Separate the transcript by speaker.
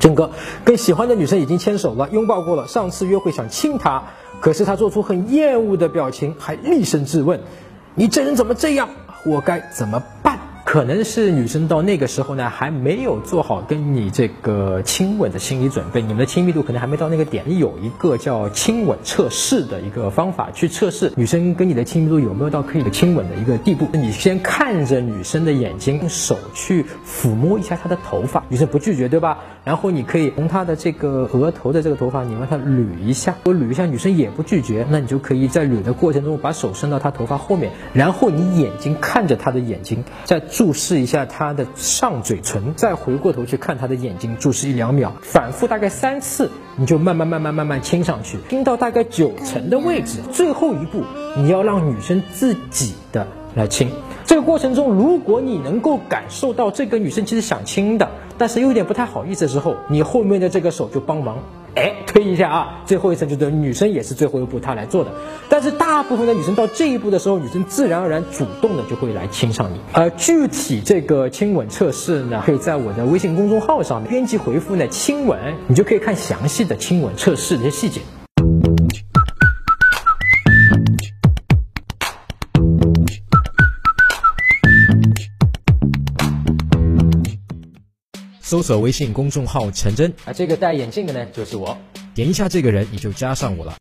Speaker 1: 真哥跟喜欢的女生已经牵手了，拥抱过了，上次约会想亲她，可是她做出很厌恶的表情，还厉声质问：“你这人怎么这样？我该怎么？”可能是女生到那个时候呢，还没有做好跟你这个亲吻的心理准备，你们的亲密度可能还没到那个点。有一个叫亲吻测试的一个方法，去测试女生跟你的亲密度有没有到可以亲吻的一个地步。你先看着女生的眼睛，用手去抚摸一下她的头发，女生不拒绝，对吧？然后你可以从她的这个额头的这个头发，你帮她捋一下，我捋一下女生也不拒绝，那你就可以在捋的过程中把手伸到她头发后面，然后你眼睛看着她的眼睛，在。注视一下他的上嘴唇，再回过头去看他的眼睛，注视一两秒，反复大概三次，你就慢慢慢慢慢慢亲上去，亲到大概九成的位置，最后一步你要让女生自己的来亲。这个过程中，如果你能够感受到这个女生其实想亲的，但是又有点不太好意思的时候，你后面的这个手就帮忙。哎，推一下啊！最后一层就是女生也是最后一步她来做的，但是大部分的女生到这一步的时候，女生自然而然主动的就会来亲上你。而具体这个亲吻测试呢，可以在我的微信公众号上面编辑回复呢“亲吻”，你就可以看详细的亲吻测试的一些细节。
Speaker 2: 搜索微信公众号“陈真”，
Speaker 1: 啊，这个戴眼镜的呢，就是我。
Speaker 2: 点一下这个人，你就加上我了。